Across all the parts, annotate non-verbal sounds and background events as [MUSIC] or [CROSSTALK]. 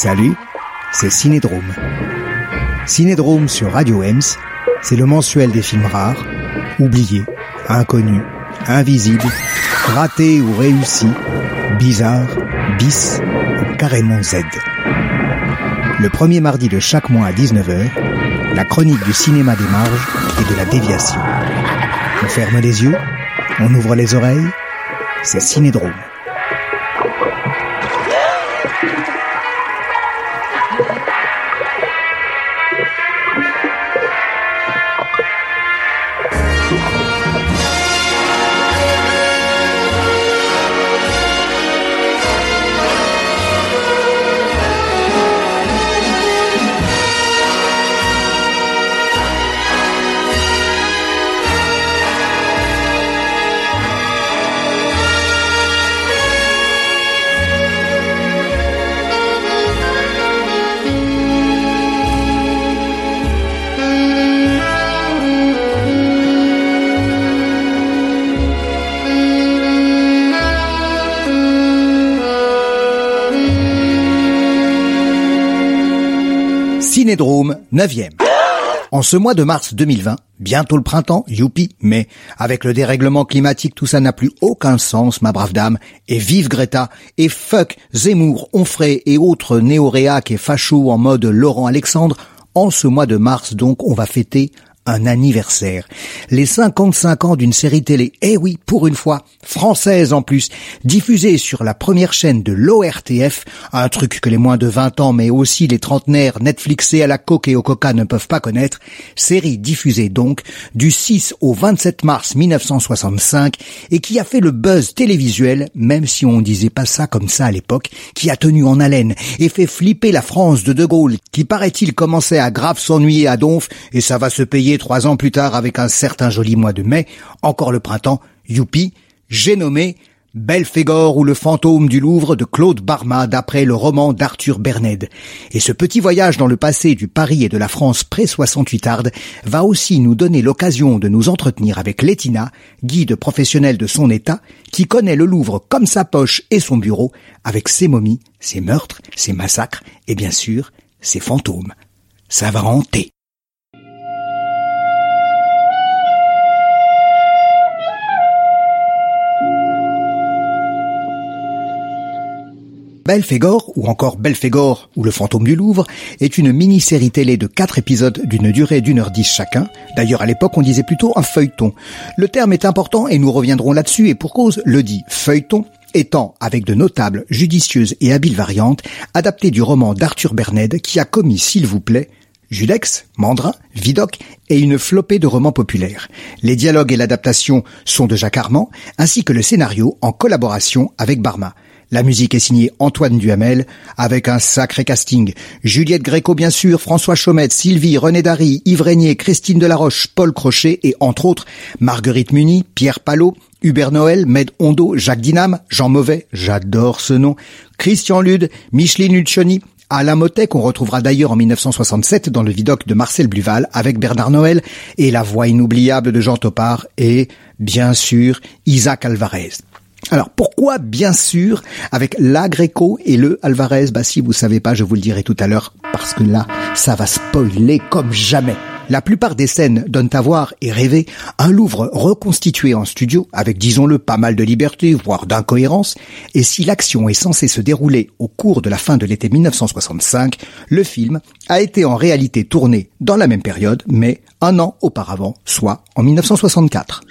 Salut, c'est Cinédrome. Cinédrome sur Radio Ems, c'est le mensuel des films rares, oubliés, inconnus, invisibles, ratés ou réussis, bizarres, bis ou carrément Z. Le premier mardi de chaque mois à 19h, la chronique du cinéma des marges et de la déviation. On ferme les yeux, on ouvre les oreilles, c'est Cinédrome. Cinédrome 9e. En ce mois de mars 2020, bientôt le printemps, youpi, mais avec le dérèglement climatique, tout ça n'a plus aucun sens, ma brave dame. Et vive Greta, et fuck Zemmour, Onfray et autres néoréacs et fachos en mode Laurent Alexandre. En ce mois de mars, donc, on va fêter un anniversaire. Les 55 ans d'une série télé, eh oui, pour une fois, française en plus, diffusée sur la première chaîne de l'ORTF, un truc que les moins de 20 ans mais aussi les trentenaires Netflixés à la coque et au coca ne peuvent pas connaître, série diffusée donc du 6 au 27 mars 1965 et qui a fait le buzz télévisuel, même si on disait pas ça comme ça à l'époque, qui a tenu en haleine et fait flipper la France de De Gaulle, qui paraît-il commençait à grave s'ennuyer à Donf et ça va se payer trois ans plus tard avec un certain joli mois de mai, encore le printemps, youpi, j'ai nommé Belphégor ou le fantôme du Louvre de Claude Barma d'après le roman d'Arthur Berned. Et ce petit voyage dans le passé du Paris et de la France pré-68 arde va aussi nous donner l'occasion de nous entretenir avec Lettina, guide professionnel de son état, qui connaît le Louvre comme sa poche et son bureau, avec ses momies, ses meurtres, ses massacres et bien sûr ses fantômes. Ça va hanter. Belphégor, ou encore Belphégor, ou le fantôme du Louvre, est une mini-série télé de quatre épisodes d'une durée d'une heure dix chacun. D'ailleurs, à l'époque, on disait plutôt un feuilleton. Le terme est important et nous reviendrons là-dessus et pour cause, le dit feuilleton étant, avec de notables, judicieuses et habiles variantes, adapté du roman d'Arthur Berned qui a commis, s'il vous plaît, Judex, Mandrin, Vidocq et une flopée de romans populaires. Les dialogues et l'adaptation sont de Jacques Armand, ainsi que le scénario en collaboration avec Barma. La musique est signée Antoine Duhamel, avec un sacré casting. Juliette Gréco, bien sûr, François Chaumette, Sylvie, René Dary, Yves Régnier, Christine Delaroche, Paul Crochet et, entre autres, Marguerite Muny, Pierre Palot, Hubert Noël, Med Hondo, Jacques Dinam, Jean Mauvais, j'adore ce nom, Christian Lude, Micheline Lucioni, Alain Motet, qu'on retrouvera d'ailleurs en 1967 dans le vidoc de Marcel Bluval avec Bernard Noël, et la voix inoubliable de Jean Topard, et, bien sûr, Isaac Alvarez. Alors pourquoi bien sûr avec la Greco et le Alvarez? Bah si vous savez pas, je vous le dirai tout à l'heure parce que là, ça va spoiler comme jamais. La plupart des scènes donnent à voir et rêver un Louvre reconstitué en studio avec, disons-le, pas mal de liberté, voire d'incohérence, et si l'action est censée se dérouler au cours de la fin de l'été 1965, le film a été en réalité tourné dans la même période, mais un an auparavant, soit en 1964.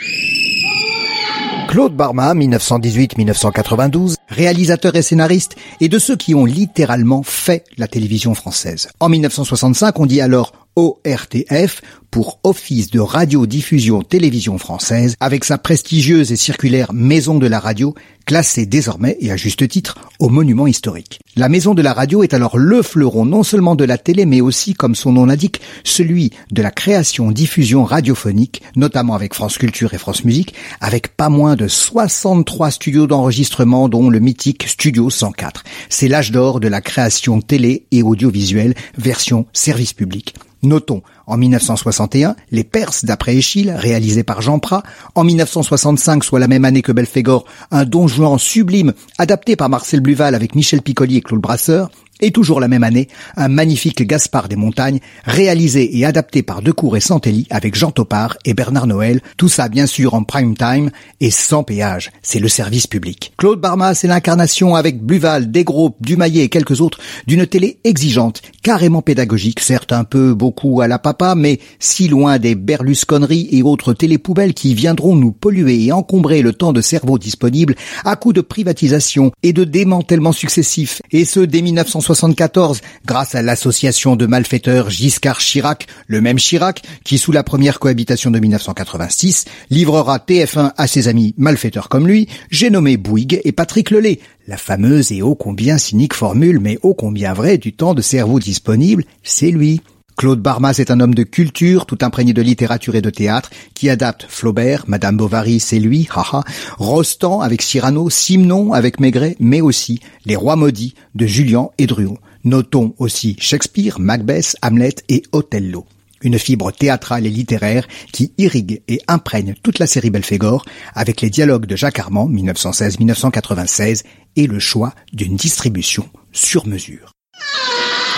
Claude Barma, 1918-1992, réalisateur et scénariste, est de ceux qui ont littéralement fait la télévision française. En 1965, on dit alors ORTF pour Office de radiodiffusion télévision française avec sa prestigieuse et circulaire Maison de la radio classée désormais et à juste titre au monument historique. La Maison de la radio est alors le fleuron non seulement de la télé mais aussi comme son nom l'indique celui de la création diffusion radiophonique notamment avec France Culture et France Musique avec pas moins de 63 studios d'enregistrement dont le mythique Studio 104. C'est l'âge d'or de la création télé et audiovisuelle version service public. Notons, en 1961, Les Perses d'après Échille, réalisé par Jean Prat. En 1965, soit la même année que Belphégor, un don Juan sublime, adapté par Marcel Bluval avec Michel Piccoli et Claude Brasseur. Et toujours la même année, un magnifique Gaspard des Montagnes, réalisé et adapté par Decour et Santelli avec Jean Topard et Bernard Noël, tout ça bien sûr en prime time et sans péage, c'est le service public. Claude Barmas c'est l'incarnation avec Bluval, Desgros, Dumaillet et quelques autres d'une télé exigeante, carrément pédagogique, certes un peu beaucoup à la papa, mais si loin des berlusconneries et autres télépoubelles qui viendront nous polluer et encombrer le temps de cerveau disponible à coups de privatisation et de démantèlement successifs, et ce dès 1960 1974 grâce à l'association de malfaiteurs Giscard-Chirac, le même Chirac qui, sous la première cohabitation de 1986, livrera TF1 à ses amis malfaiteurs comme lui, j'ai nommé Bouygues et Patrick Lelay, la fameuse et ô combien cynique formule, mais ô combien vraie du temps de cerveau disponible, c'est lui. Claude Barmas est un homme de culture, tout imprégné de littérature et de théâtre, qui adapte Flaubert, Madame Bovary, c'est lui, haha, Rostand avec Cyrano, Simon avec Maigret, mais aussi Les Rois maudits de Julien et Druon. Notons aussi Shakespeare, Macbeth, Hamlet et Othello. Une fibre théâtrale et littéraire qui irrigue et imprègne toute la série Belphégor avec les dialogues de Jacques Armand 1916-1996 et le choix d'une distribution sur mesure.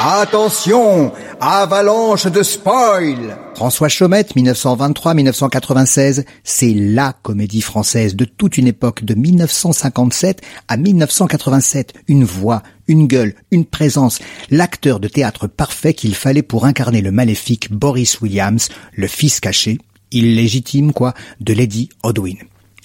Attention, avalanche de spoil François Chaumette, 1923-1996, c'est LA comédie française de toute une époque de 1957 à 1987. Une voix, une gueule, une présence, l'acteur de théâtre parfait qu'il fallait pour incarner le maléfique Boris Williams, le fils caché, illégitime quoi, de Lady Odwin.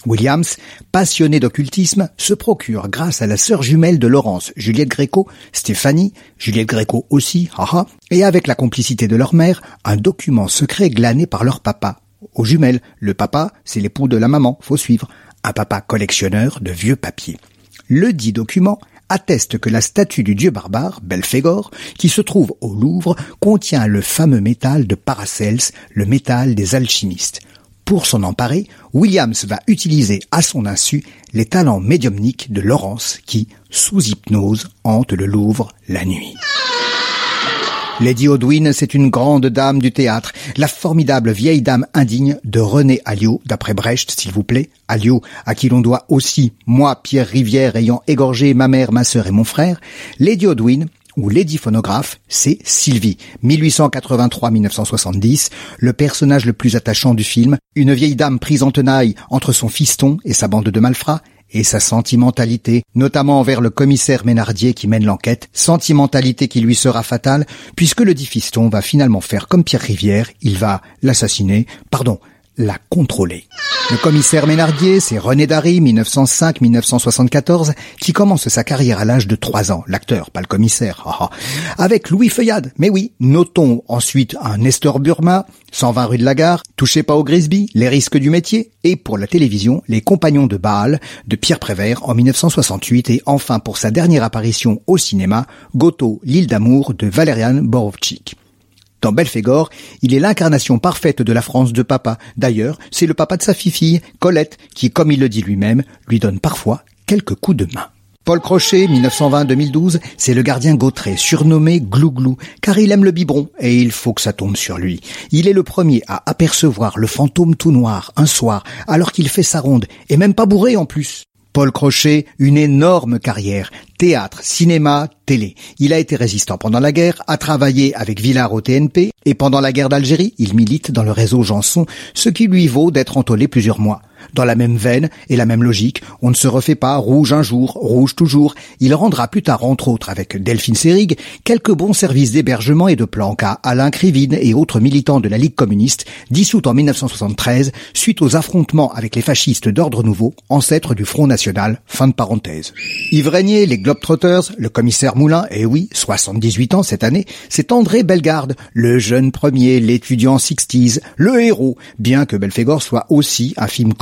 Williams, passionné d'occultisme, se procure, grâce à la sœur jumelle de Laurence, Juliette Gréco, Stéphanie, Juliette Gréco aussi, haha, et avec la complicité de leur mère, un document secret glané par leur papa. Aux jumelles, le papa, c'est l'époux de la maman, faut suivre, un papa collectionneur de vieux papiers. Le dit document atteste que la statue du dieu barbare, Belphégor, qui se trouve au Louvre, contient le fameux métal de Paracels, le métal des alchimistes. Pour s'en emparer, Williams va utiliser à son insu les talents médiumniques de Laurence qui, sous hypnose, hante le Louvre la nuit. Lady Odwin, c'est une grande dame du théâtre, la formidable vieille dame indigne de René Alliot, d'après Brecht, s'il vous plaît. Alliot, à qui l'on doit aussi, moi, Pierre Rivière, ayant égorgé ma mère, ma sœur et mon frère. Lady Odwin, ou Lady Phonographe, c'est Sylvie, 1883-1970, le personnage le plus attachant du film, une vieille dame prise en tenaille entre son fiston et sa bande de malfrats, et sa sentimentalité, notamment envers le commissaire Ménardier qui mène l'enquête, sentimentalité qui lui sera fatale, puisque le dit fiston va finalement faire comme Pierre Rivière, il va l'assassiner, pardon, la contrôler. Le commissaire Ménardier, c'est René Dary, 1905-1974, qui commence sa carrière à l'âge de 3 ans, l'acteur, pas le commissaire, avec Louis Feuillade. Mais oui, notons ensuite un Nestor Burma, 120 rue de la Gare, Touchez pas au Grisby, Les risques du métier, et pour la télévision, Les compagnons de Baal, de Pierre Prévert en 1968, et enfin pour sa dernière apparition au cinéma, Goto, l'île d'amour de Valerian Borovchik. Dans Belphégor, il est l'incarnation parfaite de la France de papa. D'ailleurs, c'est le papa de sa fille, Colette, qui, comme il le dit lui-même, lui donne parfois quelques coups de main. Paul Crochet, 1920-2012, c'est le gardien Gautret, surnommé Glouglou, car il aime le biberon et il faut que ça tombe sur lui. Il est le premier à apercevoir le fantôme tout noir un soir, alors qu'il fait sa ronde, et même pas bourré en plus. Paul Crochet, une énorme carrière, théâtre, cinéma, télé. Il a été résistant pendant la guerre, a travaillé avec Villard au TNP, et pendant la guerre d'Algérie, il milite dans le réseau Janson, ce qui lui vaut d'être entolé plusieurs mois. Dans la même veine et la même logique, on ne se refait pas rouge un jour, rouge toujours. Il rendra plus tard, entre autres avec Delphine Seyrig, quelques bons services d'hébergement et de planque à Alain Krivine et autres militants de la Ligue communiste, dissoute en 1973 suite aux affrontements avec les fascistes d'ordre nouveau, ancêtres du Front National. Fin de parenthèse. Yves Régnier, les Globetrotters, le commissaire Moulin, et oui, 78 ans cette année, c'est André Bellegarde, le jeune premier, l'étudiant Sixties, le héros, bien que Belphégor soit aussi un film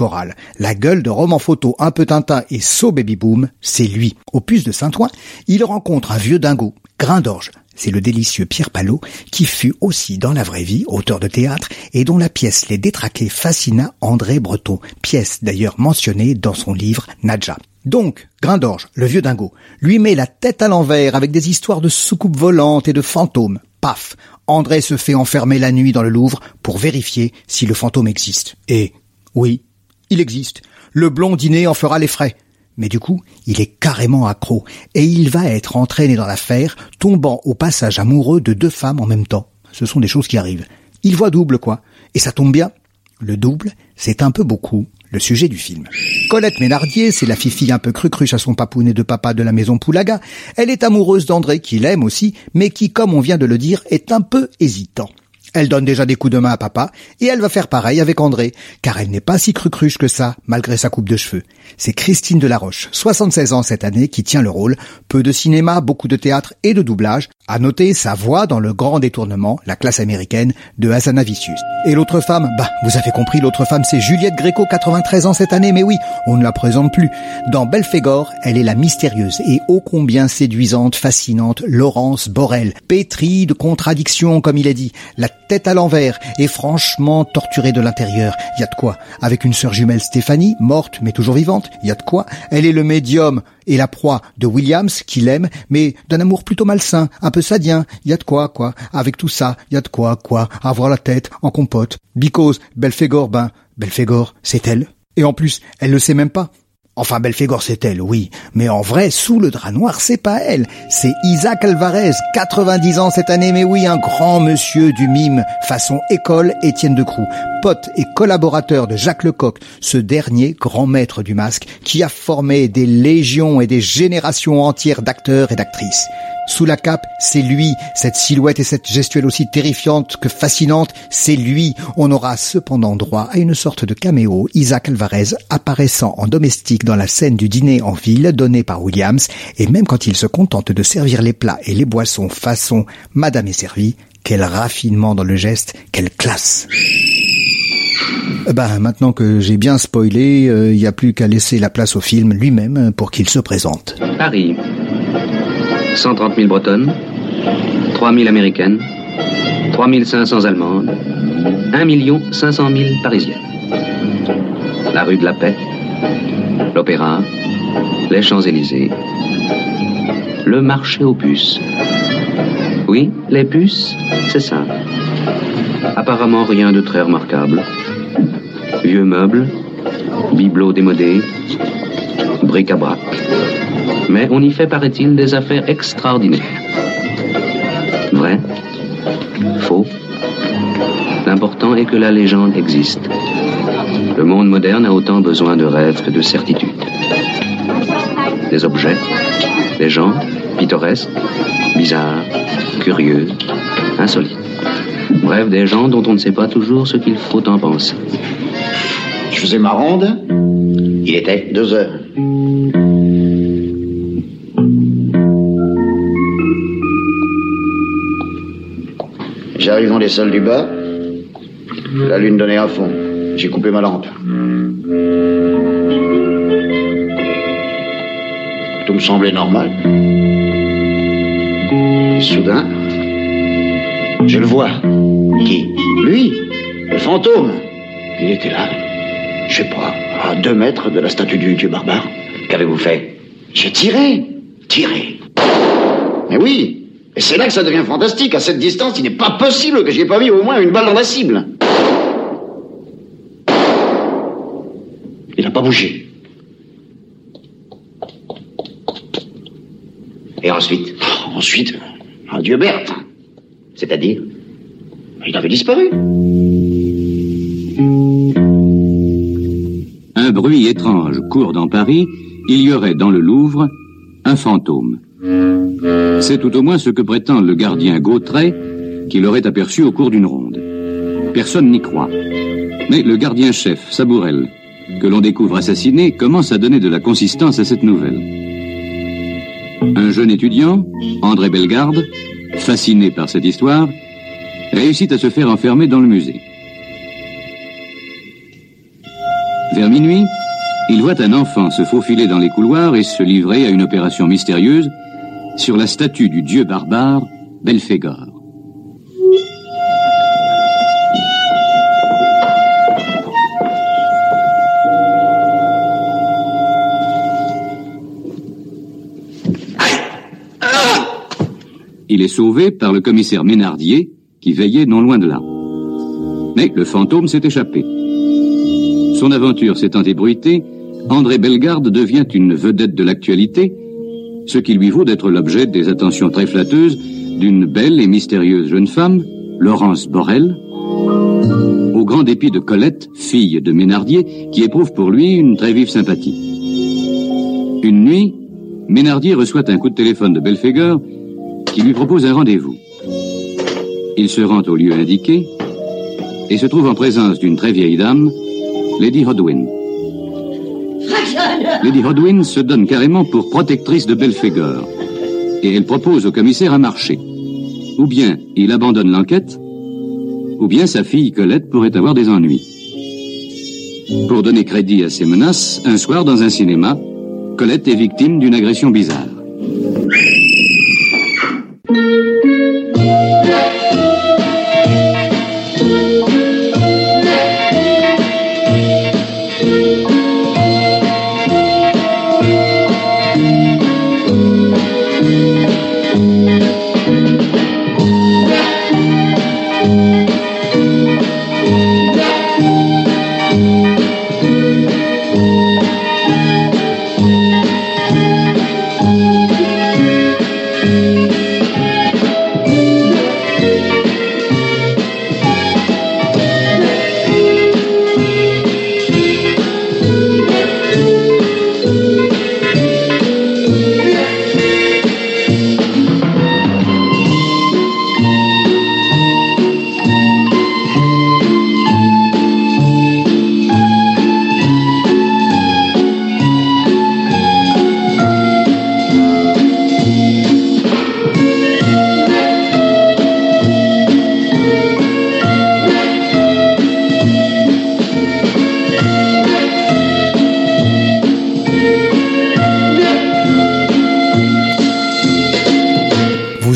La gueule de roman photo un peu Tintin et So Baby Boom, c'est lui. Au puce de Saint-Ouen, il rencontre un vieux dingo, grain d'orge, c'est le délicieux Pierre Palot, qui fut aussi dans la vraie vie auteur de théâtre et dont la pièce Les Détraqués fascina André Breton, pièce d'ailleurs mentionnée dans son livre Nadja. Donc, Grain d'orge, le vieux dingo, lui met la tête à l'envers avec des histoires de soucoupes volantes et de fantômes. paf, André se fait enfermer la nuit dans le Louvre pour vérifier si le fantôme existe. Et oui, il existe. Le blondinet en fera les frais. Mais du coup, il est carrément accro, et il va être entraîné dans l'affaire, tombant au passage amoureux de deux femmes en même temps. Ce sont des choses qui arrivent. Il voit double, quoi. Et ça tombe bien. Le double, c'est un peu beaucoup le sujet du film. Colette Ménardier, c'est la fifille un peu cru-cruche à son papounet de papa de la maison Poulaga. Elle est amoureuse d'André, qui l'aime aussi, mais qui, comme on vient de le dire, est un peu hésitant. Elle donne déjà des coups de main à papa, et elle va faire pareil avec André, car elle n'est pas si crucruche que ça, malgré sa coupe de cheveux. C'est Christine Delaroche, 76 ans cette année, qui tient le rôle. Peu de cinéma, beaucoup de théâtre et de doublage. À noter sa voix dans le grand détournement, la classe américaine, de Hazanavicius. Et l'autre femme, bah, vous avez compris, l'autre femme c'est Juliette Gréco, 93 ans cette année, mais oui, on ne la présente plus. Dans Belphégor, elle est la mystérieuse et ô combien séduisante, fascinante Laurence Borel, pétrie de contradictions comme il a dit, la tête à l'envers et franchement torturée de l'intérieur. Y a de quoi. Avec une sœur jumelle Stéphanie, morte mais toujours vivante, y a de quoi. Elle est le médium et la proie de Williams, qu'il aime, mais d'un amour plutôt malsain, un peu sadien. Y a de quoi, quoi. Avec tout ça, y a de quoi, quoi. Avoir la tête en compote. Because, Belphégor, ben, Belphégor, c'est elle. Et en plus, elle le sait même pas. Enfin, Belphégor, c'est elle, oui. Mais en vrai, sous le drap noir, c'est pas elle. C'est Isaac Alvarez, 90 ans cette année, mais oui, un grand monsieur du mime, façon école Étienne de Croux, pote et collaborateur de Jacques Lecoq, ce dernier grand maître du masque, qui a formé des légions et des générations entières d'acteurs et d'actrices. Sous la cape, c'est lui. Cette silhouette et cette gestuelle aussi terrifiante que fascinante, c'est lui. On aura cependant droit à une sorte de caméo, Isaac Alvarez apparaissant en domestique dans la scène du dîner en ville donnée par Williams, et même quand il se contente de servir les plats et les boissons façon Madame est servie, quel raffinement dans le geste, quelle classe. Ben, maintenant que j'ai bien spoilé, il euh, n'y a plus qu'à laisser la place au film lui-même pour qu'il se présente. 130 000 bretonnes, 3 000 américaines, 3 500 allemandes, 1 500 000 parisiennes. La rue de la Paix, l'Opéra, les Champs-Élysées, le marché aux puces. Oui, les puces, c'est ça. Apparemment rien de très remarquable. Vieux meubles, bibelots démodés, bric-à-brac mais on y fait, paraît-il, des affaires extraordinaires. Vrai Faux L'important est que la légende existe. Le monde moderne a autant besoin de rêves que de certitudes. Des objets, des gens, pittoresques, bizarres, curieux, insolites. Bref, des gens dont on ne sait pas toujours ce qu'il faut en penser. Je faisais ma ronde. Il était deux heures. J'arrive dans les salles du bas. La lune donnait à fond. J'ai coupé ma lampe. Tout me semblait normal. soudain, je le vois. Qui? Lui Le fantôme. Il était là. Je sais pas, à deux mètres de la statue du dieu barbare. Qu'avez-vous fait? J'ai tiré. Tiré. Mais oui, et c'est là que ça devient fantastique. À cette distance, il n'est pas possible que j'ai pas mis au moins une balle dans la cible. Il n'a pas bougé. Et ensuite? Ensuite, adieu Berthe. C'est-à-dire? Il avait disparu. Un bruit étrange court dans Paris. Il y aurait dans le Louvre un fantôme. C'est tout au moins ce que prétend le gardien Gautret, qu'il aurait aperçu au cours d'une ronde. Personne n'y croit. Mais le gardien-chef, Sabourel, que l'on découvre assassiné, commence à donner de la consistance à cette nouvelle. Un jeune étudiant, André Bellegarde, fasciné par cette histoire, réussit à se faire enfermer dans le musée. Vers minuit, il voit un enfant se faufiler dans les couloirs et se livrer à une opération mystérieuse sur la statue du dieu barbare Belphégor. Il est sauvé par le commissaire Ménardier, qui veillait non loin de là. Mais le fantôme s'est échappé. Son aventure s'étant ébruitée, André Bellegarde devient une vedette de l'actualité, ce qui lui vaut d'être l'objet des attentions très flatteuses d'une belle et mystérieuse jeune femme, Laurence Borel, au grand dépit de Colette, fille de Ménardier, qui éprouve pour lui une très vive sympathie. Une nuit, Ménardier reçoit un coup de téléphone de Belphégor qui lui propose un rendez-vous. Il se rend au lieu indiqué et se trouve en présence d'une très vieille dame, Lady Hodwin. Lady Hodwin se donne carrément pour protectrice de Belphégor et elle propose au commissaire un marché. Ou bien il abandonne l'enquête, ou bien sa fille Colette pourrait avoir des ennuis. Pour donner crédit à ces menaces, un soir dans un cinéma, Colette est victime d'une agression bizarre.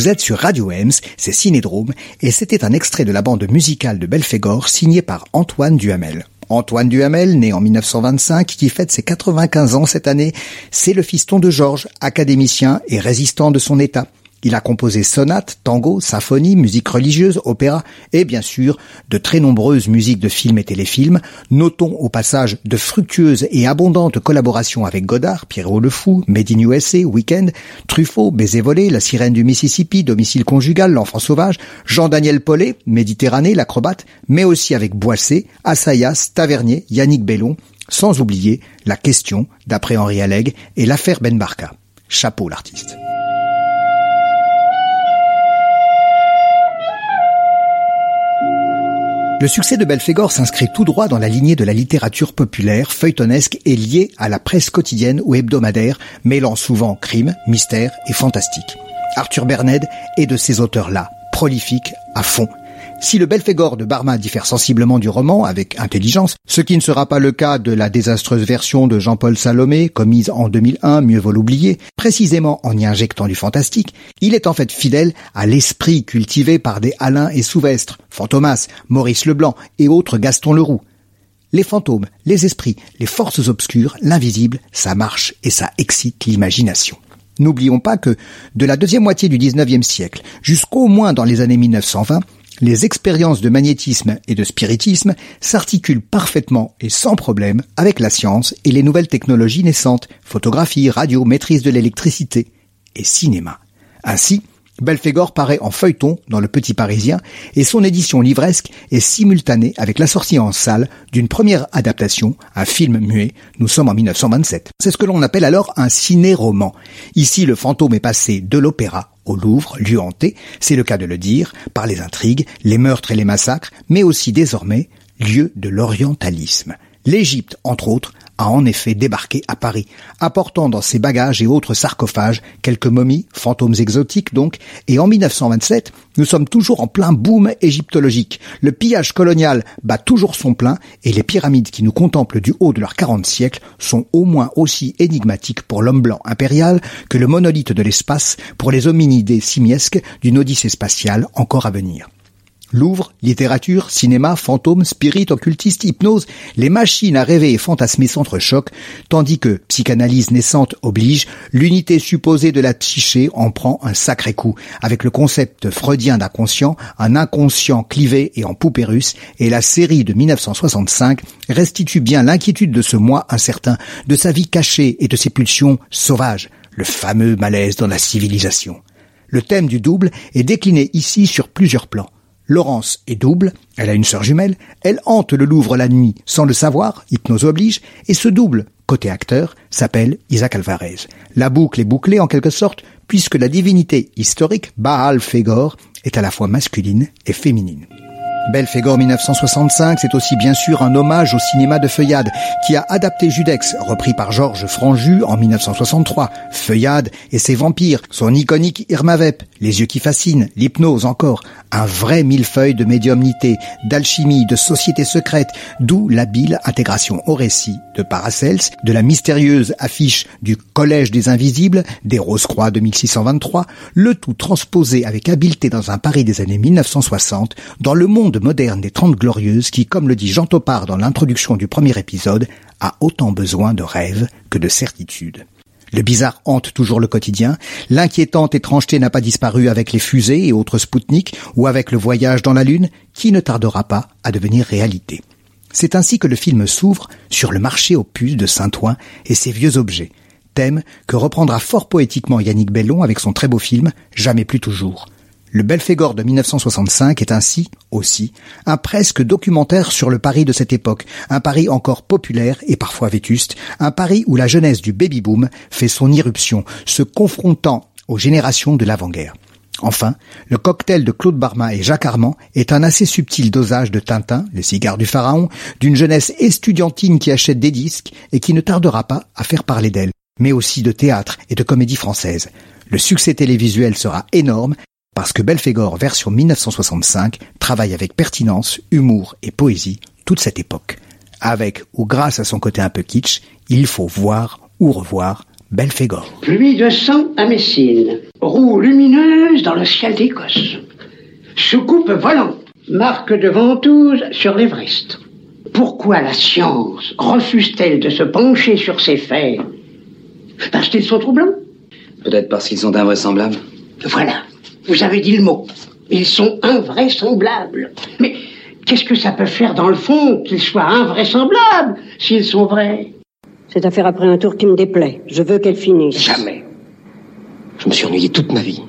Vous êtes sur Radio Ems, c'est Cinédrome, et c'était un extrait de la bande musicale de Belphégor signée par Antoine Duhamel. Antoine Duhamel, né en 1925, qui fête ses 95 ans cette année, c'est le fiston de Georges, académicien et résistant de son état. Il a composé sonates, tangos, symphonies, musique religieuse, opéra et bien sûr de très nombreuses musiques de films et téléfilms. Notons au passage de fructueuses et abondantes collaborations avec Godard, Pierrot le Fou, Made in USA, Weekend, Truffaut, Baiser volé, La sirène du Mississippi, Domicile conjugal, L'enfant sauvage, Jean-Daniel Paulet, Méditerranée, l'acrobate, mais aussi avec Boissé, Assayas, Tavernier, Yannick Bellon, sans oublier La question, d'après Henri Alleg, et l'affaire Ben Barka. Chapeau l'artiste. Le succès de Belphégor s'inscrit tout droit dans la lignée de la littérature populaire, feuilletonesque et liée à la presse quotidienne ou hebdomadaire, mêlant souvent crime, mystère et fantastique. Arthur Berned est de ces auteurs-là, prolifiques à fond, si le Belphégor de Barma diffère sensiblement du roman avec intelligence, ce qui ne sera pas le cas de la désastreuse version de Jean-Paul Salomé, commise en 2001, mieux vaut l'oublier, précisément en y injectant du fantastique, il est en fait fidèle à l'esprit cultivé par des Alain et Souvestre, Fantomas, Maurice Leblanc et autres Gaston Leroux. Les fantômes, les esprits, les forces obscures, l'invisible, ça marche et ça excite l'imagination. N'oublions pas que, de la deuxième moitié du XIXe siècle jusqu'au moins dans les années 1920, les expériences de magnétisme et de spiritisme s'articulent parfaitement et sans problème avec la science et les nouvelles technologies naissantes, photographie, radio, maîtrise de l'électricité et cinéma. Ainsi, Belphégor paraît en feuilleton dans le Petit Parisien et son édition livresque est simultanée avec la sortie en salle d'une première adaptation, un film muet. Nous sommes en 1927. C'est ce que l'on appelle alors un ciné-roman. Ici, le fantôme est passé de l'opéra au Louvre, lieu hanté, c'est le cas de le dire, par les intrigues, les meurtres et les massacres, mais aussi désormais lieu de l'orientalisme. L'Égypte, entre autres, a en effet débarqué à Paris, apportant dans ses bagages et autres sarcophages quelques momies, fantômes exotiques donc, et en 1927, nous sommes toujours en plein boom égyptologique. Le pillage colonial bat toujours son plein et les pyramides qui nous contemplent du haut de leurs 40 siècles sont au moins aussi énigmatiques pour l'homme blanc impérial que le monolithe de l'espace pour les hominidés simiesques d'une odyssée spatiale encore à venir. Louvre, littérature, cinéma, fantômes, spirit, occultiste, hypnose, les machines à rêver et fantasmer s'entrechoquent, tandis que, psychanalyse naissante oblige, l'unité supposée de la psyché en prend un sacré coup, avec le concept freudien d'inconscient, un inconscient clivé et en poupée russe, et la série de 1965 restitue bien l'inquiétude de ce moi incertain, de sa vie cachée et de ses pulsions sauvages, le fameux malaise dans la civilisation. Le thème du double est décliné ici sur plusieurs plans. Laurence est double, elle a une sœur jumelle, elle hante le Louvre la nuit sans le savoir, hypnose oblige, et ce double, côté acteur, s'appelle Isaac Alvarez. La boucle est bouclée en quelque sorte, puisque la divinité historique, Baal Fégor, est à la fois masculine et féminine. Belphégor 1965, c'est aussi bien sûr un hommage au cinéma de Feuillade, qui a adapté Judex, repris par Georges Franju en 1963. Feuillade et ses vampires, son iconique Irma Vep, les yeux qui fascinent, l'hypnose encore, un vrai millefeuille de médiumnité, d'alchimie, de société secrète, d'où l'habile intégration au récit de Paracels, de la mystérieuse affiche du Collège des Invisibles, des Rose-Croix de 1623, le tout transposé avec habileté dans un Paris des années 1960, dans le monde moderne des Trente Glorieuses qui, comme le dit Jean Topard dans l'introduction du premier épisode, a autant besoin de rêves que de certitudes. Le bizarre hante toujours le quotidien, l'inquiétante étrangeté n'a pas disparu avec les fusées et autres Spoutniks ou avec le voyage dans la Lune, qui ne tardera pas à devenir réalité. C'est ainsi que le film s'ouvre sur le marché aux puces de Saint-Ouen et ses vieux objets, thème que reprendra fort poétiquement Yannick Bellon avec son très beau film Jamais plus toujours. Le Belphégor de 1965 est ainsi, aussi, un presque documentaire sur le Paris de cette époque, un Paris encore populaire et parfois vétuste, un Paris où la jeunesse du baby-boom fait son irruption, se confrontant aux générations de l'avant-guerre. Enfin, le cocktail de Claude Barma et Jacques Armand est un assez subtil dosage de Tintin, le cigare du pharaon, d'une jeunesse estudiantine qui achète des disques et qui ne tardera pas à faire parler d'elle, mais aussi de théâtre et de comédie française. Le succès télévisuel sera énorme parce que Belphégor version 1965 travaille avec pertinence, humour et poésie toute cette époque. Avec ou grâce à son côté un peu kitsch, il faut voir ou revoir Belphégor. Pluie de sang à Messine, roue lumineuse dans le ciel d'Écosse, soucoupe volante, marque de ventouse sur l'Everest. Pourquoi la science refuse-t-elle de se pencher sur ces faits? Parce qu'ils sont troublants Peut-être parce qu'ils sont invraisemblables. Voilà. Vous avez dit le mot. Ils sont invraisemblables. Mais qu'est-ce que ça peut faire dans le fond qu'ils soient invraisemblables s'ils sont vrais? Cette affaire a pris un tour qui me déplaît. Je veux qu'elle finisse. Jamais. Je me suis ennuyé toute ma vie.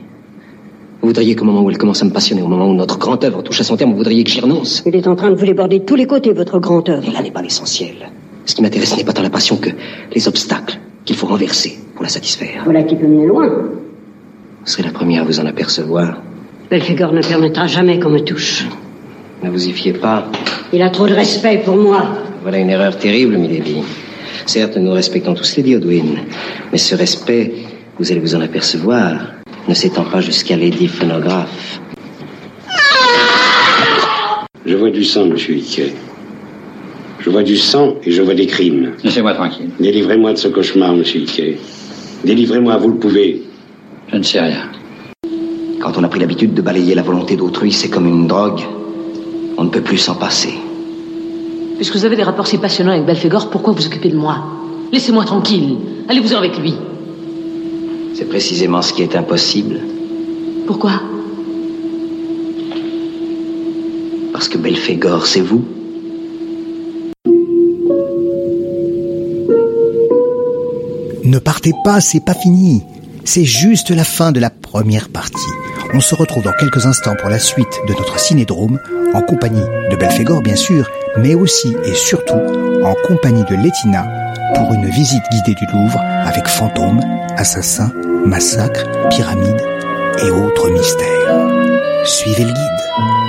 Vous voudriez qu'au moment où elle commence à me passionner, au moment où notre grande œuvre touche à son terme, vous voudriez que j'y renonce? Il est en train de vous déborder de tous les côtés, votre grande œuvre. Et là n'est pas l'essentiel. Ce qui m'intéresse n'est pas tant la passion que les obstacles qu'il faut renverser pour la satisfaire. Voilà qui peut mener loin. Vous serez la première à vous en apercevoir. Belphégor ne permettra jamais qu'on me touche. Ne vous y fiez pas. Il a trop de respect pour moi. Voilà une erreur terrible, Milady. Certes, nous respectons tous les Odwin, mais ce respect, vous allez vous en apercevoir, ne s'étend pas jusqu'à Lady Phonographe. Je vois du sang, monsieur Hickey. Je vois du sang et je vois des crimes. Laissez-moi tranquille. Délivrez-moi de ce cauchemar, monsieur Hickey. Délivrez-moi, vous le pouvez. Je ne sais rien. Quand on a pris l'habitude de balayer la volonté d'autrui, c'est comme une drogue. On ne peut plus s'en passer. Puisque vous avez des rapports si passionnants avec Belphégor, pourquoi vous occupez de moi? Laissez-moi tranquille. Allez-vous-en avec lui. C'est précisément ce qui est impossible. Pourquoi? Parce que Belphégor, c'est vous. Ne partez pas, c'est pas fini. C'est juste la fin de la première partie. On se retrouve dans quelques instants pour la suite de notre cinédrome, en compagnie de Belphégor bien sûr, mais aussi et surtout en compagnie de Lettina pour une visite guidée du Louvre avec fantômes, assassins, massacres, pyramides et autres mystères. Suivez le guide.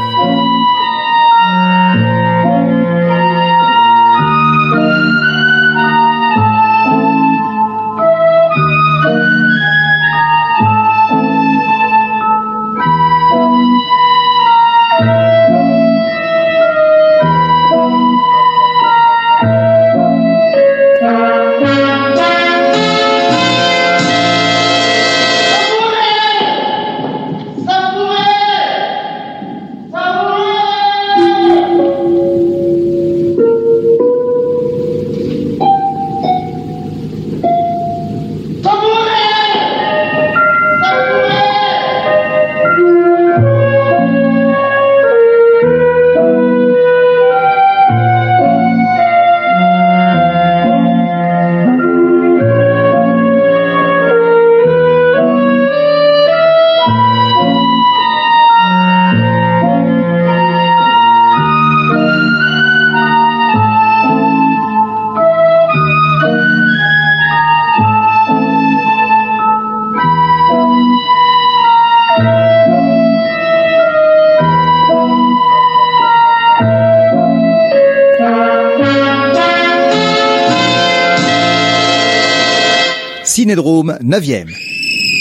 9e.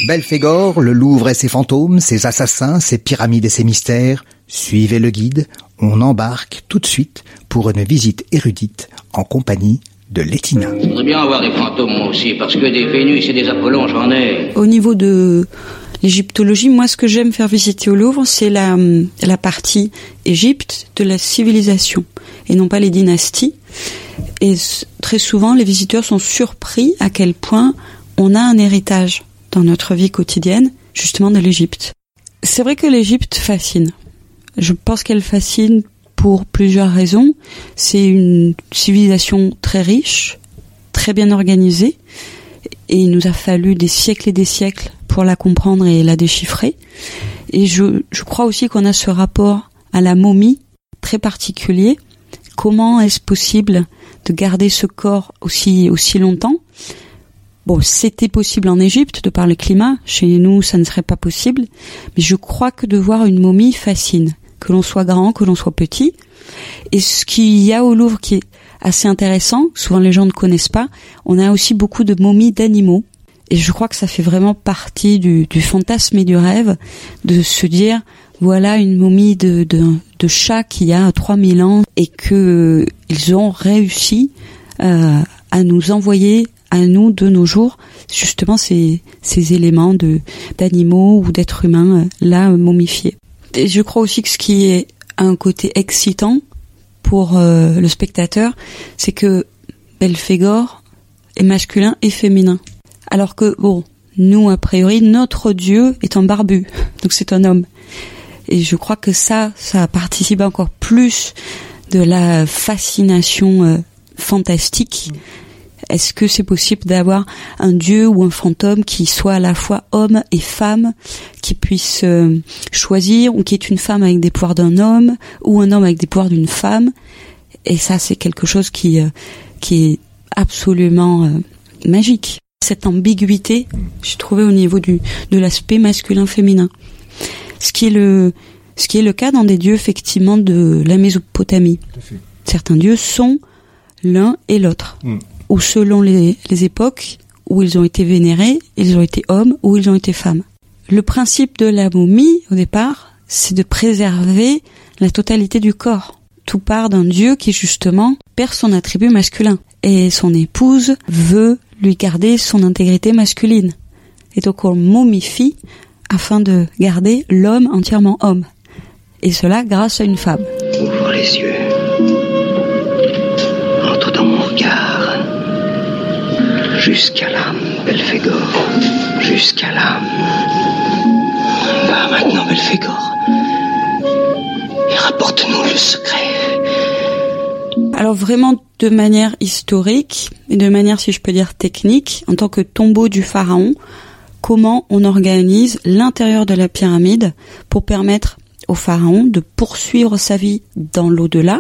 Belphégor, le Louvre et ses fantômes, ses assassins, ses pyramides et ses mystères. Suivez le guide, on embarque tout de suite pour une visite érudite en compagnie de Lettina. Je voudrais bien avoir des fantômes moi aussi, parce que des Vénus et des Apollons, j'en ai. Au niveau de l'égyptologie, moi ce que j'aime faire visiter au Louvre, c'est la, la partie Égypte de la civilisation, et non pas les dynasties. Et très souvent, les visiteurs sont surpris à quel point on a un héritage dans notre vie quotidienne, justement de l'Égypte. C'est vrai que l'Égypte fascine. Je pense qu'elle fascine pour plusieurs raisons. C'est une civilisation très riche, très bien organisée, et il nous a fallu des siècles et des siècles pour la comprendre et la déchiffrer. Et je, je crois aussi qu'on a ce rapport à la momie très particulier. Comment est-ce possible de garder ce corps aussi aussi longtemps? Bon, c'était possible en Égypte de par le climat. Chez nous, ça ne serait pas possible. Mais je crois que de voir une momie fascine. Que l'on soit grand, que l'on soit petit. Et ce qu'il y a au Louvre qui est assez intéressant, souvent les gens ne connaissent pas, on a aussi beaucoup de momies d'animaux. Et je crois que ça fait vraiment partie du, fantasme et du rêve de se dire, voilà une momie de, chat qui a 3000 ans et que ils ont réussi euh, à nous envoyer à nous de nos jours justement ces, éléments de d'animaux ou d'êtres humains euh, là momifiés. Et je crois aussi que ce qui est un côté excitant pour euh, le spectateur, c'est que Belphégor est masculin et féminin. Alors que bon, nous a priori notre dieu est un barbu, [LAUGHS] donc c'est un homme. Et je crois que ça, ça participe encore plus de la fascination euh, fantastique. Est-ce que c'est possible d'avoir un dieu ou un fantôme qui soit à la fois homme et femme, qui puisse euh, choisir, ou qui est une femme avec des pouvoirs d'un homme, ou un homme avec des pouvoirs d'une femme? Et ça, c'est quelque chose qui euh, qui est absolument euh, magique. Cette ambiguïté, j'ai trouvé au niveau du de l'aspect masculin-féminin, ce qui est le ce qui est le cas dans des dieux effectivement de la Mésopotamie. Certains dieux sont l'un et l'autre. Mm ou selon les, époques où ils ont été vénérés, ils ont été hommes ou ils ont été femmes. Le principe de la momie, au départ, c'est de préserver la totalité du corps. Tout part d'un dieu qui, justement, perd son attribut masculin. Et son épouse veut lui garder son intégrité masculine. Et donc on momifie afin de garder l'homme entièrement homme. Et cela grâce à une femme. Ouvre les yeux. Jusqu'à l'âme, Belphégor. Jusqu'à l'âme. Va maintenant, Belphégor. Et rapporte-nous le secret. Alors vraiment de manière historique et de manière, si je peux dire, technique, en tant que tombeau du pharaon, comment on organise l'intérieur de la pyramide pour permettre au pharaon de poursuivre sa vie dans l'au-delà,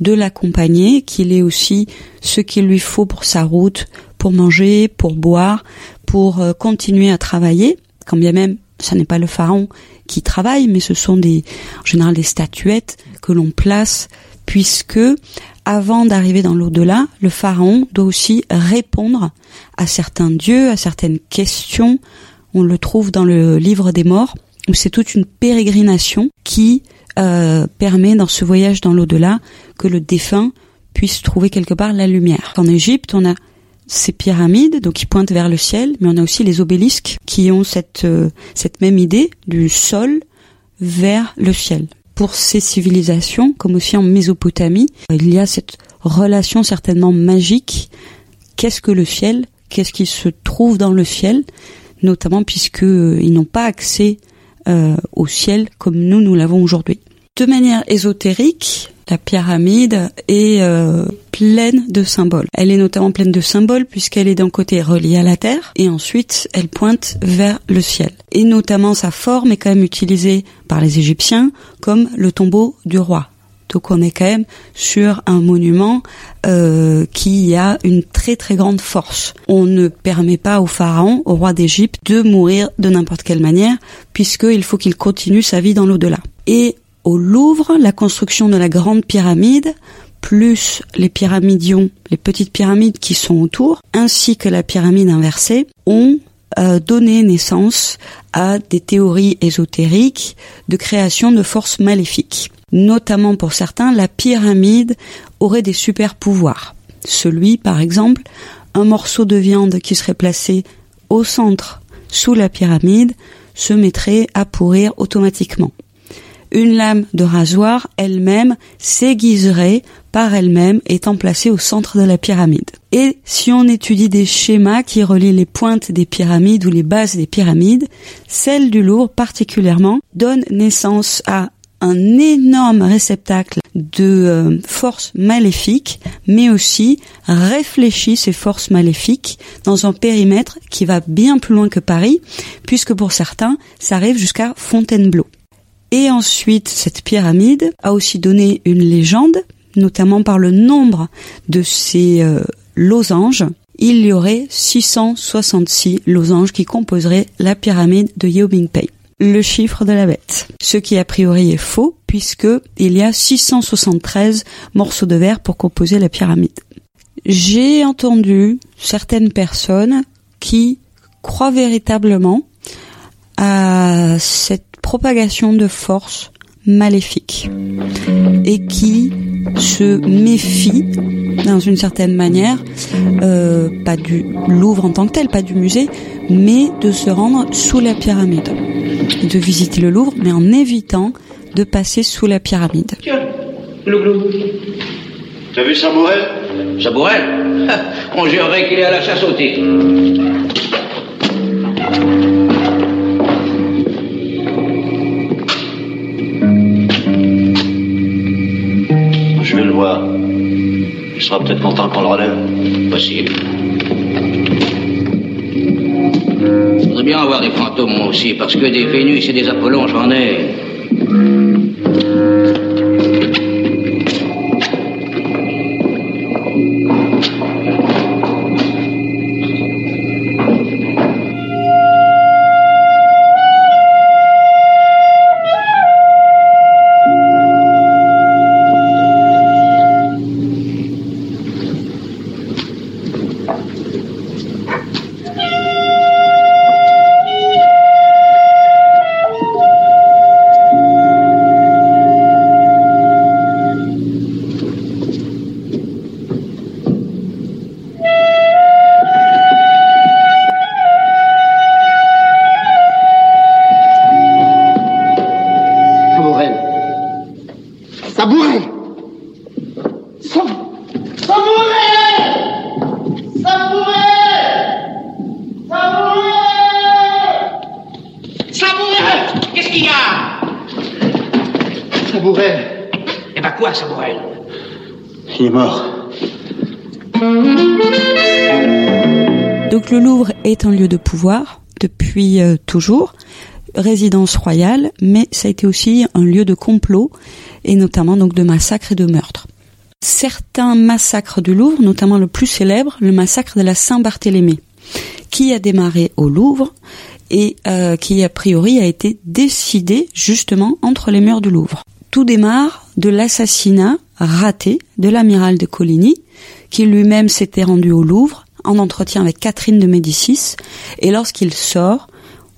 de l'accompagner, qu'il ait aussi ce qu'il lui faut pour sa route, pour manger, pour boire, pour euh, continuer à travailler, quand bien même ce n'est pas le pharaon qui travaille, mais ce sont des, en général des statuettes que l'on place, puisque avant d'arriver dans l'au-delà, le pharaon doit aussi répondre à certains dieux, à certaines questions. On le trouve dans le livre des morts, où c'est toute une pérégrination qui euh, permet dans ce voyage dans l'au-delà que le défunt puisse trouver quelque part la lumière. En Égypte, on a ces pyramides, donc qui pointent vers le ciel, mais on a aussi les obélisques qui ont cette, euh, cette même idée du sol vers le ciel. Pour ces civilisations, comme aussi en Mésopotamie, il y a cette relation certainement magique. Qu'est-ce que le ciel? Qu'est-ce qui se trouve dans le ciel? Notamment puisque euh, n'ont pas accès euh, au ciel comme nous, nous l'avons aujourd'hui. De manière ésotérique, la pyramide est euh, pleine de symboles. Elle est notamment pleine de symboles puisqu'elle est d'un côté reliée à la terre et ensuite elle pointe vers le ciel. Et notamment sa forme est quand même utilisée par les Égyptiens comme le tombeau du roi. Donc on est quand même sur un monument euh, qui a une très très grande force. On ne permet pas au pharaon, au roi d'Égypte, de mourir de n'importe quelle manière, puisqu'il faut qu'il continue sa vie dans l'au-delà. Et au Louvre, la construction de la grande pyramide plus les pyramidions, les petites pyramides qui sont autour, ainsi que la pyramide inversée, ont euh, donné naissance à des théories ésotériques de création de forces maléfiques. Notamment pour certains, la pyramide aurait des super pouvoirs. Celui, par exemple, un morceau de viande qui serait placé au centre sous la pyramide se mettrait à pourrir automatiquement. Une lame de rasoir elle-même s'aiguiserait par elle-même étant placée au centre de la pyramide. Et si on étudie des schémas qui relient les pointes des pyramides ou les bases des pyramides, celle du Louvre particulièrement donne naissance à un énorme réceptacle de euh, forces maléfiques, mais aussi réfléchit ces forces maléfiques dans un périmètre qui va bien plus loin que Paris, puisque pour certains, ça arrive jusqu'à Fontainebleau. Et ensuite, cette pyramide a aussi donné une légende, notamment par le nombre de ces euh, losanges. Il y aurait 666 losanges qui composeraient la pyramide de Yeobingpei le chiffre de la bête. Ce qui a priori est faux puisque il y a 673 morceaux de verre pour composer la pyramide. J'ai entendu certaines personnes qui croient véritablement à cette propagation de force maléfique et qui se méfient dans une certaine manière, euh, pas du Louvre en tant que tel, pas du musée, mais de se rendre sous la pyramide, de visiter le Louvre, mais en évitant de passer sous la pyramide. Tiens, T'as vu Sabourel Sabourel [LAUGHS] On jurerait qu'il est à la chasse au tigre. Peut-être content qu'on le relève. Possible. Je voudrais bien avoir des fantômes moi aussi, parce que des Vénus et des Apollons, j'en ai. Lieu de pouvoir depuis euh, toujours, résidence royale, mais ça a été aussi un lieu de complot et notamment donc de massacres et de meurtres. Certains massacres du Louvre, notamment le plus célèbre, le massacre de la Saint-Barthélemy, qui a démarré au Louvre et euh, qui a priori a été décidé justement entre les murs du Louvre. Tout démarre de l'assassinat raté de l'amiral de Coligny, qui lui-même s'était rendu au Louvre en entretien avec Catherine de Médicis, et lorsqu'il sort,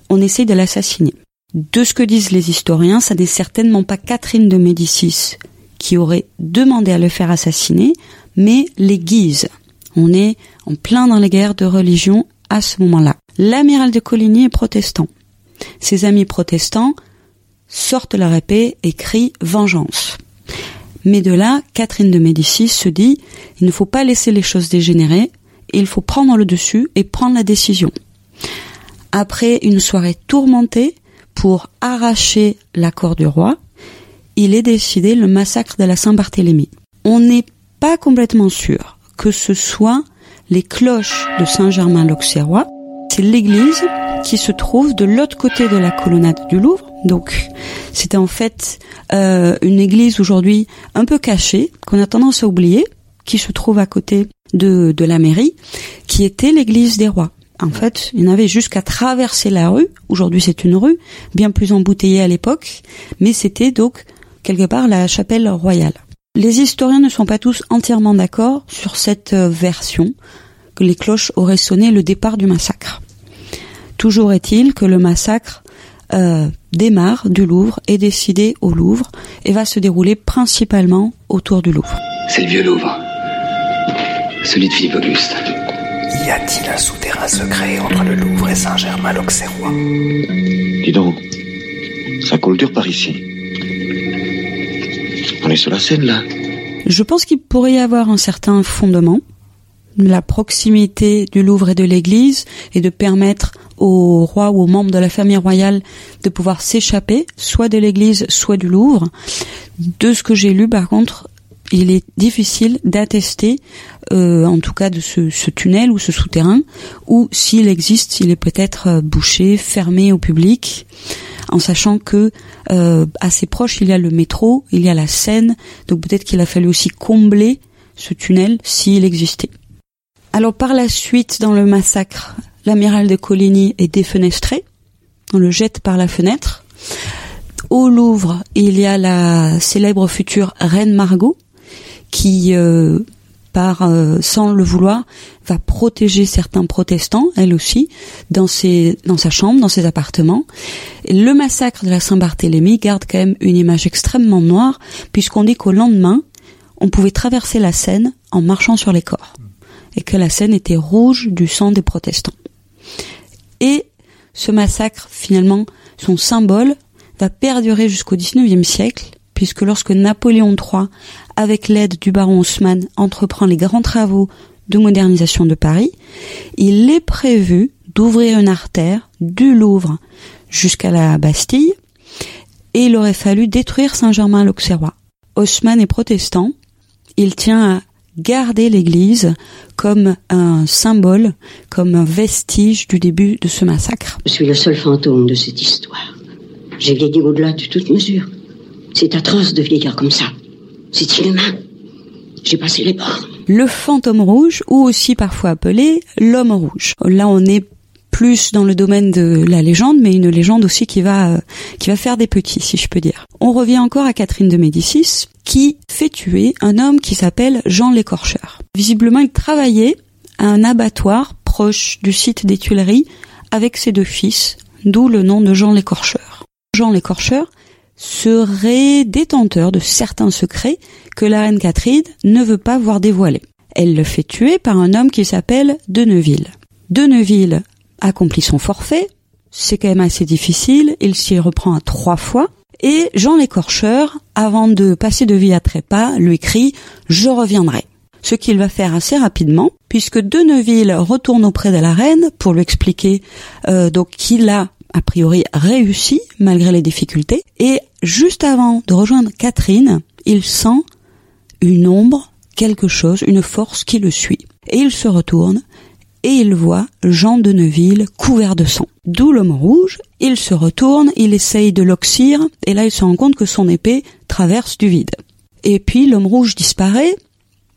on essaye de l'assassiner. De ce que disent les historiens, ça n'est certainement pas Catherine de Médicis qui aurait demandé à le faire assassiner, mais les Guises. On est en plein dans les guerres de religion à ce moment-là. L'amiral de Coligny est protestant. Ses amis protestants sortent leur épée et crient vengeance. Mais de là, Catherine de Médicis se dit, il ne faut pas laisser les choses dégénérer, il faut prendre le dessus et prendre la décision. Après une soirée tourmentée pour arracher l'accord du roi, il est décidé le massacre de la Saint-Barthélemy. On n'est pas complètement sûr que ce soit les cloches de Saint-Germain-l'Auxerrois. C'est l'église qui se trouve de l'autre côté de la colonnade du Louvre. Donc, c'était en fait euh, une église aujourd'hui un peu cachée, qu'on a tendance à oublier, qui se trouve à côté de, de la mairie, qui était l'église des rois. En fait, il y en avait jusqu'à traverser la rue. Aujourd'hui, c'est une rue, bien plus embouteillée à l'époque, mais c'était donc quelque part la chapelle royale. Les historiens ne sont pas tous entièrement d'accord sur cette euh, version que les cloches auraient sonné le départ du massacre. Toujours est-il que le massacre euh, démarre du Louvre, est décidé au Louvre et va se dérouler principalement autour du Louvre. C'est le vieux Louvre. Celui de Philippe Auguste. Y a-t-il un souterrain secret entre le Louvre et Saint-Germain-l'Auxerrois? Dis donc, ça coule dur par ici. On est sur la Seine, là. Je pense qu'il pourrait y avoir un certain fondement. La proximité du Louvre et de l'église et de permettre au roi ou aux membres de la famille royale de pouvoir s'échapper, soit de l'église, soit du Louvre. De ce que j'ai lu, par contre, il est difficile d'attester, euh, en tout cas de ce, ce, tunnel ou ce souterrain, ou s'il existe, il est peut-être euh, bouché, fermé au public, en sachant que euh, assez proche il y a le métro, il y a la Seine, donc peut-être qu'il a fallu aussi combler ce tunnel s'il existait. Alors par la suite, dans le massacre, l'amiral de Coligny est défenestré, on le jette par la fenêtre. Au Louvre, il y a la célèbre future reine Margot, qui, euh, euh, sans le vouloir, va protéger certains protestants, elle aussi, dans sa chambre, dans ses appartements. Le massacre de la Saint-Barthélemy garde quand même une image extrêmement noire, puisqu'on dit qu'au lendemain, on pouvait traverser la Seine en marchant sur les corps, et que la Seine était rouge du sang des protestants. Et ce massacre, finalement, son symbole va perdurer jusqu'au XIXe siècle, puisque lorsque Napoléon III, avec l'aide du baron Haussmann, entreprend les grands travaux de modernisation de Paris, il est prévu d'ouvrir une artère du Louvre jusqu'à la Bastille, et il aurait fallu détruire Saint-Germain-l'Auxerrois. Haussmann est protestant, il tient à garder l'église comme un symbole, comme un vestige du début de ce massacre. Je suis le seul fantôme de cette histoire. J'ai vieilli au-delà de toute mesure. C'est atroce de vieillir comme ça. C'est inhumain. J'ai passé les bornes. Le fantôme rouge, ou aussi parfois appelé l'homme rouge. Là, on est plus dans le domaine de la légende, mais une légende aussi qui va euh, qui va faire des petits, si je peux dire. On revient encore à Catherine de Médicis, qui fait tuer un homme qui s'appelle Jean l'écorcheur. Visiblement, il travaillait à un abattoir proche du site des Tuileries avec ses deux fils, d'où le nom de Jean l'écorcheur. Jean l'écorcheur serait détenteur de certains secrets que la reine Catherine ne veut pas voir dévoilés. Elle le fait tuer par un homme qui s'appelle Deneville. Deneville accomplit son forfait, c'est quand même assez difficile, il s'y reprend à trois fois, et Jean l'écorcheur, avant de passer de vie à trépas, lui crie « Je reviendrai ». Ce qu'il va faire assez rapidement, puisque Deneville retourne auprès de la reine pour lui expliquer euh, donc qu'il a a priori réussi malgré les difficultés. Et juste avant de rejoindre Catherine, il sent une ombre, quelque chose, une force qui le suit. Et il se retourne et il voit Jean de Neuville couvert de sang. D'où l'homme rouge, il se retourne, il essaye de l'oxyre, et là il se rend compte que son épée traverse du vide. Et puis l'homme rouge disparaît,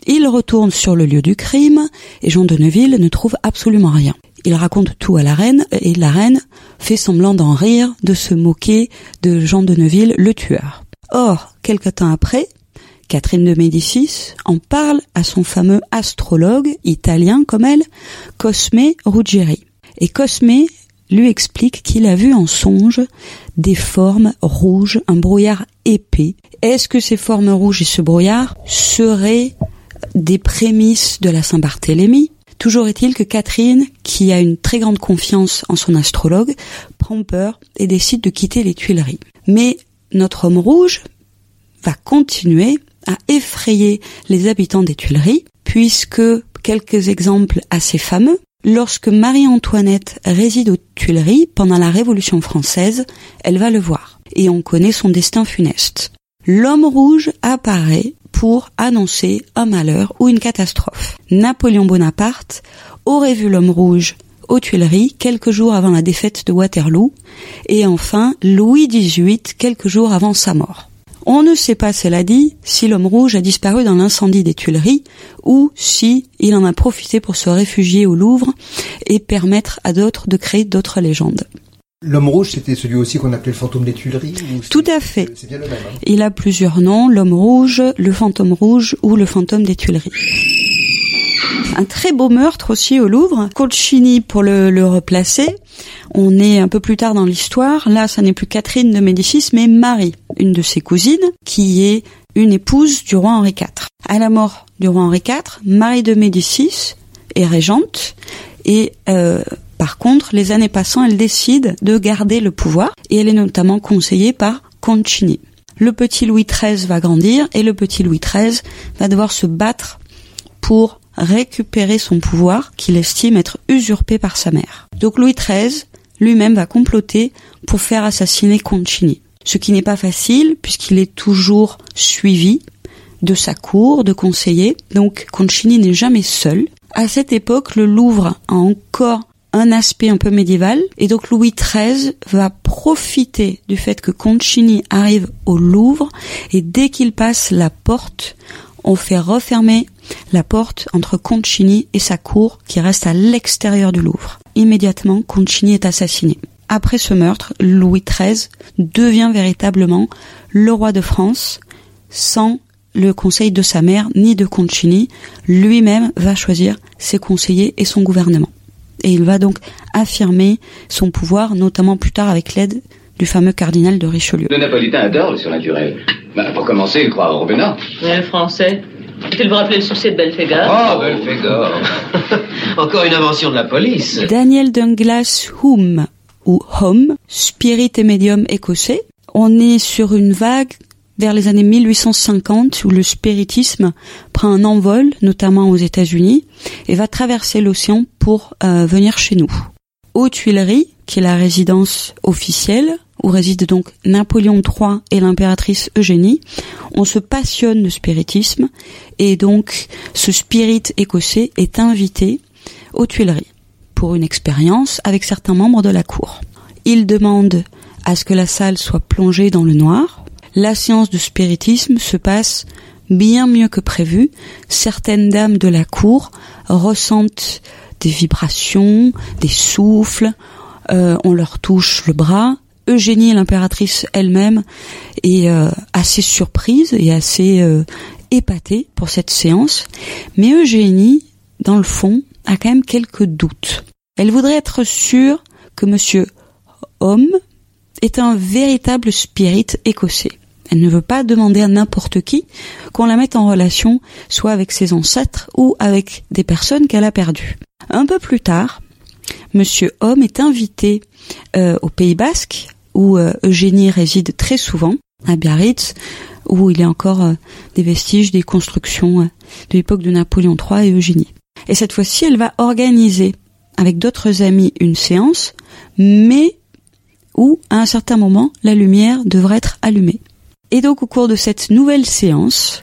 il retourne sur le lieu du crime, et Jean de Neuville ne trouve absolument rien. Il raconte tout à la reine et la reine fait semblant d'en rire, de se moquer de Jean de Neuville, le tueur. Or, quelque temps après, Catherine de Médicis en parle à son fameux astrologue italien comme elle, Cosme Ruggieri. Et Cosme lui explique qu'il a vu en songe des formes rouges, un brouillard épais. Est-ce que ces formes rouges et ce brouillard seraient des prémices de la Saint-Barthélemy? Toujours est-il que Catherine, qui a une très grande confiance en son astrologue, prend peur et décide de quitter les Tuileries. Mais notre homme rouge va continuer à effrayer les habitants des Tuileries, puisque quelques exemples assez fameux, lorsque Marie-Antoinette réside aux Tuileries pendant la Révolution française, elle va le voir, et on connaît son destin funeste. L'homme rouge apparaît pour annoncer un malheur ou une catastrophe. Napoléon Bonaparte aurait vu l'homme rouge aux Tuileries quelques jours avant la défaite de Waterloo et enfin Louis XVIII quelques jours avant sa mort. On ne sait pas, cela dit, si l'homme rouge a disparu dans l'incendie des Tuileries ou si il en a profité pour se réfugier au Louvre et permettre à d'autres de créer d'autres légendes. L'homme rouge, c'était celui aussi qu'on appelait le fantôme des Tuileries Tout à fait. C'est bien le même. Hein Il a plusieurs noms, l'homme rouge, le fantôme rouge ou le fantôme des Tuileries. Un très beau meurtre aussi au Louvre. Colcini pour le, le replacer. On est un peu plus tard dans l'histoire. Là, ça n'est plus Catherine de Médicis, mais Marie, une de ses cousines, qui est une épouse du roi Henri IV. À la mort du roi Henri IV, Marie de Médicis est régente et euh, par contre, les années passant, elle décide de garder le pouvoir et elle est notamment conseillée par Concini. Le petit Louis XIII va grandir et le petit Louis XIII va devoir se battre pour récupérer son pouvoir qu'il estime être usurpé par sa mère. Donc Louis XIII lui-même va comploter pour faire assassiner Concini. Ce qui n'est pas facile puisqu'il est toujours suivi de sa cour, de conseillers. Donc Concini n'est jamais seul. À cette époque, le Louvre a encore un aspect un peu médiéval et donc Louis XIII va profiter du fait que Concini arrive au Louvre et dès qu'il passe la porte, on fait refermer la porte entre Concini et sa cour qui reste à l'extérieur du Louvre. Immédiatement, Concini est assassiné. Après ce meurtre, Louis XIII devient véritablement le roi de France sans le conseil de sa mère ni de Concini. Lui-même va choisir ses conseillers et son gouvernement. Et il va donc affirmer son pouvoir, notamment plus tard avec l'aide du fameux cardinal de Richelieu. Le napolitain adore le surnaturel. Bah, pour commencer, il croit au Robinat. Et le français Tu le rappeler le succès de Belphégor Oh, Belphégor [LAUGHS] Encore une invention de la police. Daniel Douglas Hume, ou Home, spirit et médium écossais. On est sur une vague vers les années 1850 où le spiritisme prend un envol, notamment aux États-Unis, et va traverser l'océan pour euh, venir chez nous. Aux Tuileries, qui est la résidence officielle, où résident donc Napoléon III et l'impératrice Eugénie, on se passionne de spiritisme, et donc ce spirit écossais est invité aux Tuileries pour une expérience avec certains membres de la cour. Il demande à ce que la salle soit plongée dans le noir, la séance de spiritisme se passe bien mieux que prévu. Certaines dames de la cour ressentent des vibrations, des souffles, euh, on leur touche le bras. Eugénie, l'impératrice elle-même, est euh, assez surprise et assez euh, épatée pour cette séance. Mais Eugénie, dans le fond, a quand même quelques doutes. Elle voudrait être sûre que Monsieur Homme est un véritable spirit écossais. Elle ne veut pas demander à n'importe qui qu'on la mette en relation soit avec ses ancêtres ou avec des personnes qu'elle a perdues. Un peu plus tard, Monsieur Homme est invité euh, au Pays Basque où euh, Eugénie réside très souvent, à Biarritz, où il y a encore euh, des vestiges des constructions de l'époque de Napoléon III et Eugénie. Et cette fois-ci, elle va organiser avec d'autres amis une séance, mais où, à un certain moment, la lumière devrait être allumée. Et donc, au cours de cette nouvelle séance,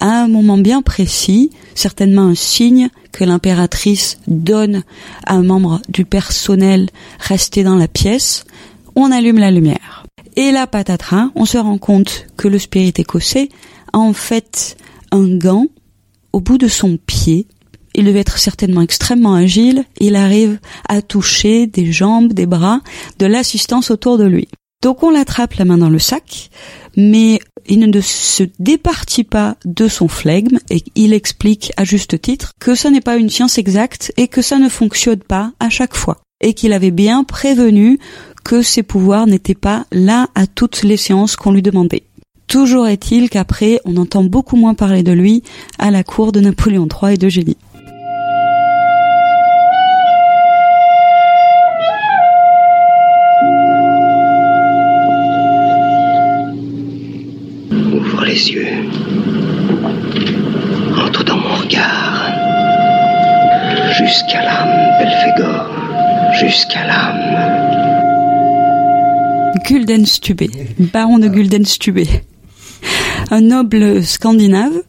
à un moment bien précis, certainement un signe que l'impératrice donne à un membre du personnel resté dans la pièce, on allume la lumière. Et là, patatras, on se rend compte que le spirit écossais a en fait un gant au bout de son pied. Il devait être certainement extrêmement agile. Il arrive à toucher des jambes, des bras, de l'assistance autour de lui. Donc on l'attrape la main dans le sac, mais il ne se départit pas de son flegme et il explique à juste titre que ça n'est pas une science exacte et que ça ne fonctionne pas à chaque fois et qu'il avait bien prévenu que ses pouvoirs n'étaient pas là à toutes les séances qu'on lui demandait. Toujours est-il qu'après, on entend beaucoup moins parler de lui à la cour de Napoléon III et d'Eugénie. Ouvre dans mon regard. Jusqu'à l'âme, Belphégor. Jusqu'à l'âme. Baron de Guldenstubé, un noble scandinave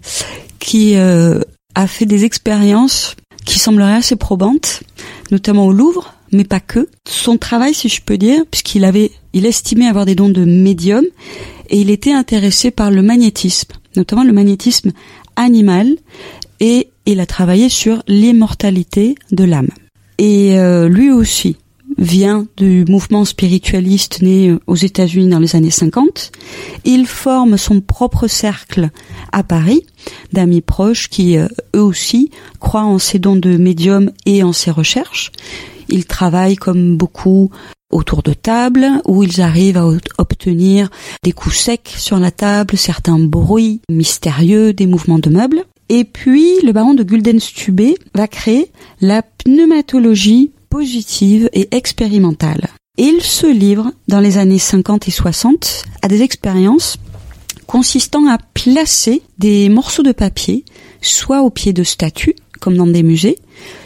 qui euh, a fait des expériences qui sembleraient assez probantes, notamment au Louvre, mais pas que. Son travail, si je peux dire, puisqu'il avait, il estimait avoir des dons de médium, et il était intéressé par le magnétisme, notamment le magnétisme animal, et il a travaillé sur l'immortalité de l'âme. Et euh, lui aussi vient du mouvement spiritualiste né euh, aux États-Unis dans les années 50. Il forme son propre cercle à Paris d'amis proches qui, euh, eux aussi, croient en ses dons de médium et en ses recherches. Ils travaillent comme beaucoup autour de tables où ils arrivent à obtenir des coups secs sur la table, certains bruits mystérieux, des mouvements de meubles. Et puis, le baron de Guldenstube va créer la pneumatologie positive et expérimentale. il se livre dans les années 50 et 60 à des expériences consistant à placer des morceaux de papier soit au pied de statues, comme dans des musées,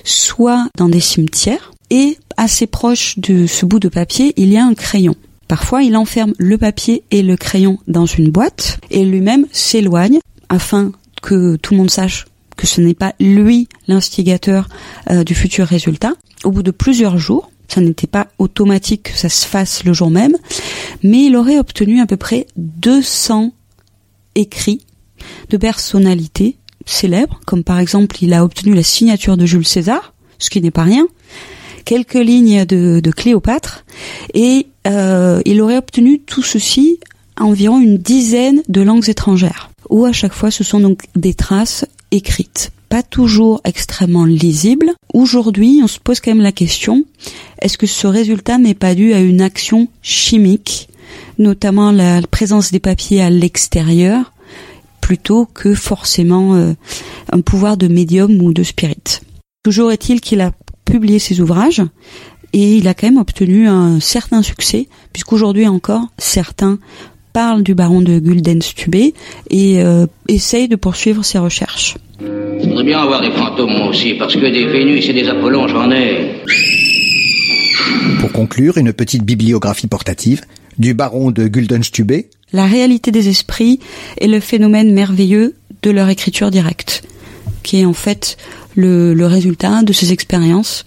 soit dans des cimetières, et assez proche de ce bout de papier, il y a un crayon. Parfois, il enferme le papier et le crayon dans une boîte et lui-même s'éloigne afin que tout le monde sache que ce n'est pas lui l'instigateur euh, du futur résultat au bout de plusieurs jours. Ça n'était pas automatique que ça se fasse le jour même, mais il aurait obtenu à peu près 200 écrits de personnalités célèbres, comme par exemple il a obtenu la signature de Jules César, ce qui n'est pas rien, quelques lignes de, Cléopâtre, et euh, il aurait obtenu tout ceci environ une dizaine de langues étrangères, où à chaque fois ce sont donc des traces écrites pas toujours extrêmement lisible. Aujourd'hui, on se pose quand même la question, est-ce que ce résultat n'est pas dû à une action chimique, notamment la présence des papiers à l'extérieur, plutôt que forcément euh, un pouvoir de médium ou de spirit? Toujours est-il qu'il a publié ses ouvrages et il a quand même obtenu un certain succès, puisqu'aujourd'hui encore, certains parlent du baron de Guldenstube et euh, essayent de poursuivre ses recherches. Je voudrais bien avoir des fantômes moi aussi, parce que des Vénus et des Apollons, j'en ai. Pour conclure, une petite bibliographie portative du baron de Guldenstube. La réalité des esprits est le phénomène merveilleux de leur écriture directe, qui est en fait le, résultat de ces expériences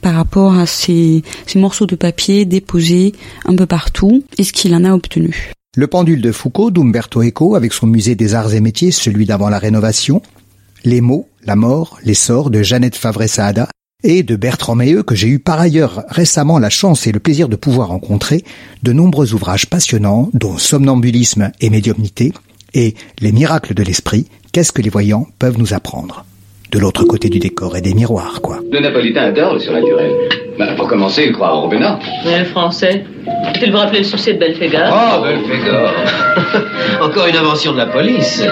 par rapport à ces, morceaux de papier déposés un peu partout et ce qu'il en a obtenu. Le pendule de Foucault d'Umberto Eco avec son musée des arts et métiers, celui d'avant la rénovation, les mots, la mort, l'essor de Jeannette Favre-Saada et de Bertrand Meilleux que j'ai eu par ailleurs récemment la chance et le plaisir de pouvoir rencontrer, de nombreux ouvrages passionnants dont Somnambulisme et médiumnité et Les miracles de l'esprit, qu'est-ce que les voyants peuvent nous apprendre? De l'autre côté du décor et des miroirs, quoi. Le napolitain adore le surnaturel. Bah, pour commencer, il croit au Robinat. Mais le français Tu le rappeler le succès de Belphégor Oh, Belphégor [LAUGHS] Encore une invention de la police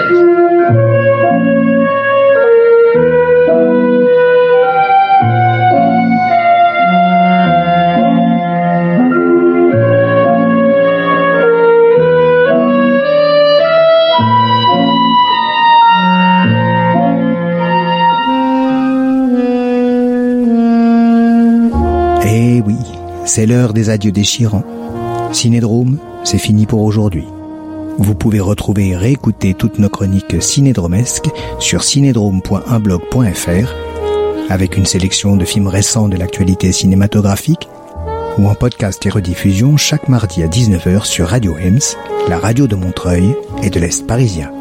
C'est l'heure des adieux déchirants. Cinédrome, c'est fini pour aujourd'hui. Vous pouvez retrouver et réécouter toutes nos chroniques cinédromesques sur cinédrome.unblog.fr avec une sélection de films récents de l'actualité cinématographique ou en podcast et rediffusion chaque mardi à 19h sur Radio Hems, la radio de Montreuil et de l'Est parisien.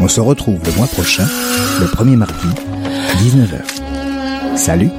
On se retrouve le mois prochain, le premier mardi, à 19h. Salut